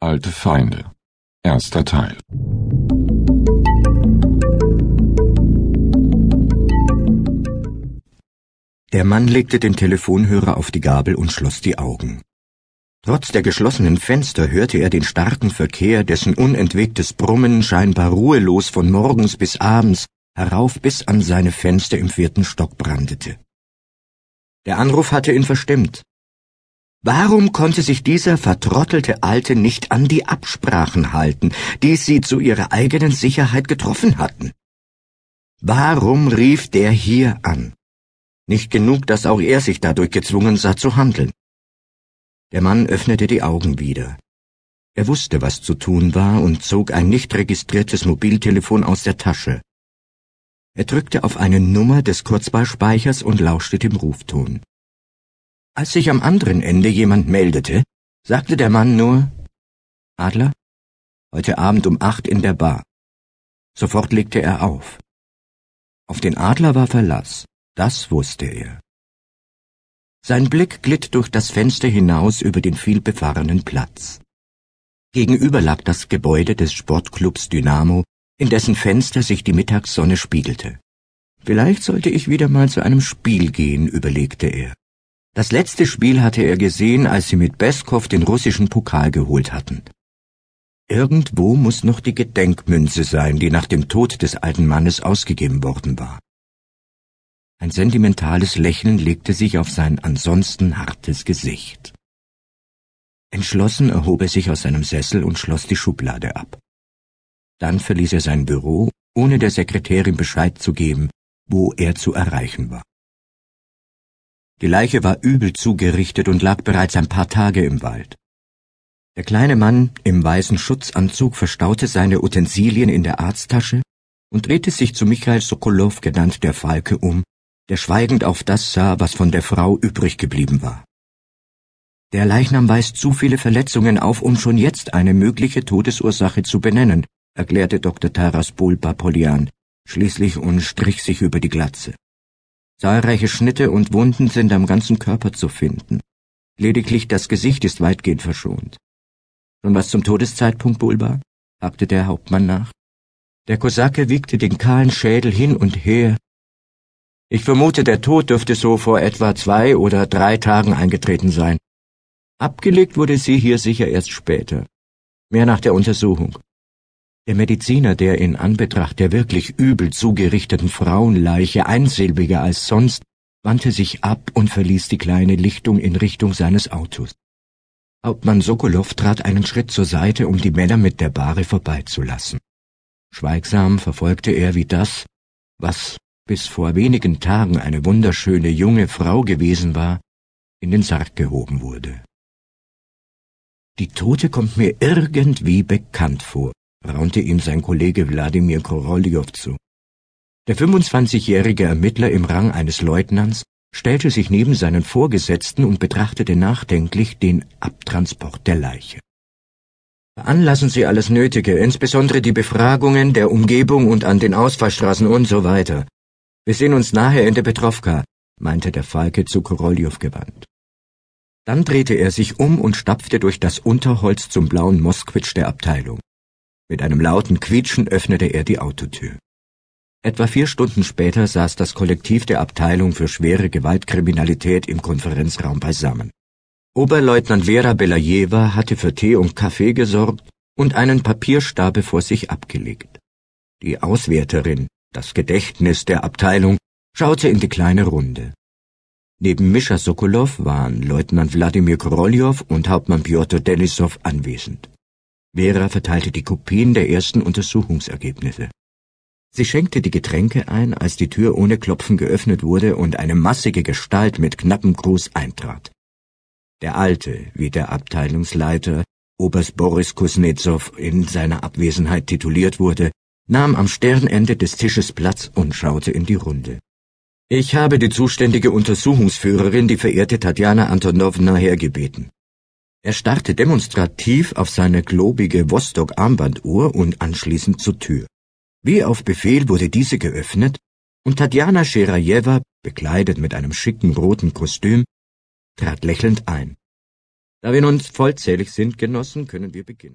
Alte Feinde. Erster Teil. Der Mann legte den Telefonhörer auf die Gabel und schloss die Augen. Trotz der geschlossenen Fenster hörte er den starken Verkehr, dessen unentwegtes Brummen scheinbar ruhelos von morgens bis abends herauf bis an seine Fenster im vierten Stock brandete. Der Anruf hatte ihn verstimmt. Warum konnte sich dieser vertrottelte Alte nicht an die Absprachen halten, die sie zu ihrer eigenen Sicherheit getroffen hatten? Warum rief der hier an? Nicht genug, dass auch er sich dadurch gezwungen sah zu handeln. Der Mann öffnete die Augen wieder. Er wusste, was zu tun war und zog ein nicht registriertes Mobiltelefon aus der Tasche. Er drückte auf eine Nummer des Kurzwahlspeichers und lauschte dem Rufton. Als sich am anderen Ende jemand meldete, sagte der Mann nur Adler, heute Abend um acht in der Bar. Sofort legte er auf. Auf den Adler war Verlass, das wusste er. Sein Blick glitt durch das Fenster hinaus über den vielbefahrenen Platz. Gegenüber lag das Gebäude des Sportclubs Dynamo, in dessen Fenster sich die Mittagssonne spiegelte. Vielleicht sollte ich wieder mal zu einem Spiel gehen, überlegte er. Das letzte Spiel hatte er gesehen, als sie mit Beskow den russischen Pokal geholt hatten. Irgendwo muss noch die Gedenkmünze sein, die nach dem Tod des alten Mannes ausgegeben worden war. Ein sentimentales Lächeln legte sich auf sein ansonsten hartes Gesicht. Entschlossen erhob er sich aus seinem Sessel und schloss die Schublade ab. Dann verließ er sein Büro, ohne der Sekretärin Bescheid zu geben, wo er zu erreichen war. Die Leiche war übel zugerichtet und lag bereits ein paar Tage im Wald. Der kleine Mann im weißen Schutzanzug verstaute seine Utensilien in der Arzttasche und drehte sich zu Michael Sokolow, genannt der Falke, um, der schweigend auf das sah, was von der Frau übrig geblieben war. Der Leichnam weist zu viele Verletzungen auf, um schon jetzt eine mögliche Todesursache zu benennen, erklärte Dr. Taras Bulba Polian, schließlich und strich sich über die Glatze. Zahlreiche Schnitte und Wunden sind am ganzen Körper zu finden. Lediglich das Gesicht ist weitgehend verschont. Schon was zum Todeszeitpunkt, Bulba? hakte der Hauptmann nach. Der Kosake wiegte den kahlen Schädel hin und her. Ich vermute, der Tod dürfte so vor etwa zwei oder drei Tagen eingetreten sein. Abgelegt wurde sie hier sicher erst später. Mehr nach der Untersuchung. Der Mediziner, der in Anbetracht der wirklich übel zugerichteten Frauenleiche einsilbiger als sonst, wandte sich ab und verließ die kleine Lichtung in Richtung seines Autos. Hauptmann Sokolow trat einen Schritt zur Seite, um die Männer mit der Bahre vorbeizulassen. Schweigsam verfolgte er, wie das, was bis vor wenigen Tagen eine wunderschöne junge Frau gewesen war, in den Sarg gehoben wurde. Die Tote kommt mir irgendwie bekannt vor, raunte ihm sein Kollege Wladimir Koroljow zu. Der 25-jährige Ermittler im Rang eines Leutnants stellte sich neben seinen Vorgesetzten und betrachtete nachdenklich den Abtransport der Leiche. Veranlassen Sie alles Nötige, insbesondere die Befragungen der Umgebung und an den Ausfallstraßen und so weiter. Wir sehen uns nachher in der Petrovka, meinte der Falke zu Koroljow gewandt. Dann drehte er sich um und stapfte durch das Unterholz zum blauen Moskwitsch der Abteilung. Mit einem lauten Quietschen öffnete er die Autotür. Etwa vier Stunden später saß das Kollektiv der Abteilung für schwere Gewaltkriminalität im Konferenzraum beisammen. Oberleutnant Vera Belajewa hatte für Tee und Kaffee gesorgt und einen Papierstapel vor sich abgelegt. Die Auswärterin, das Gedächtnis der Abteilung, schaute in die kleine Runde. Neben Mischa Sokolow waren Leutnant Wladimir Koroljow und Hauptmann Piotr Denisov anwesend. Vera verteilte die Kopien der ersten Untersuchungsergebnisse. Sie schenkte die Getränke ein, als die Tür ohne Klopfen geöffnet wurde und eine massige Gestalt mit knappem Gruß eintrat. Der Alte, wie der Abteilungsleiter, Oberst Boris Kuznetsov in seiner Abwesenheit tituliert wurde, nahm am Sternende des Tisches Platz und schaute in die Runde. Ich habe die zuständige Untersuchungsführerin, die verehrte Tatjana Antonowna, hergebeten. Er starrte demonstrativ auf seine globige Vostok-Armbanduhr und anschließend zur Tür. Wie auf Befehl wurde diese geöffnet und Tatjana Scherajewa, bekleidet mit einem schicken roten Kostüm, trat lächelnd ein. Da wir nun vollzählig sind, Genossen, können wir beginnen.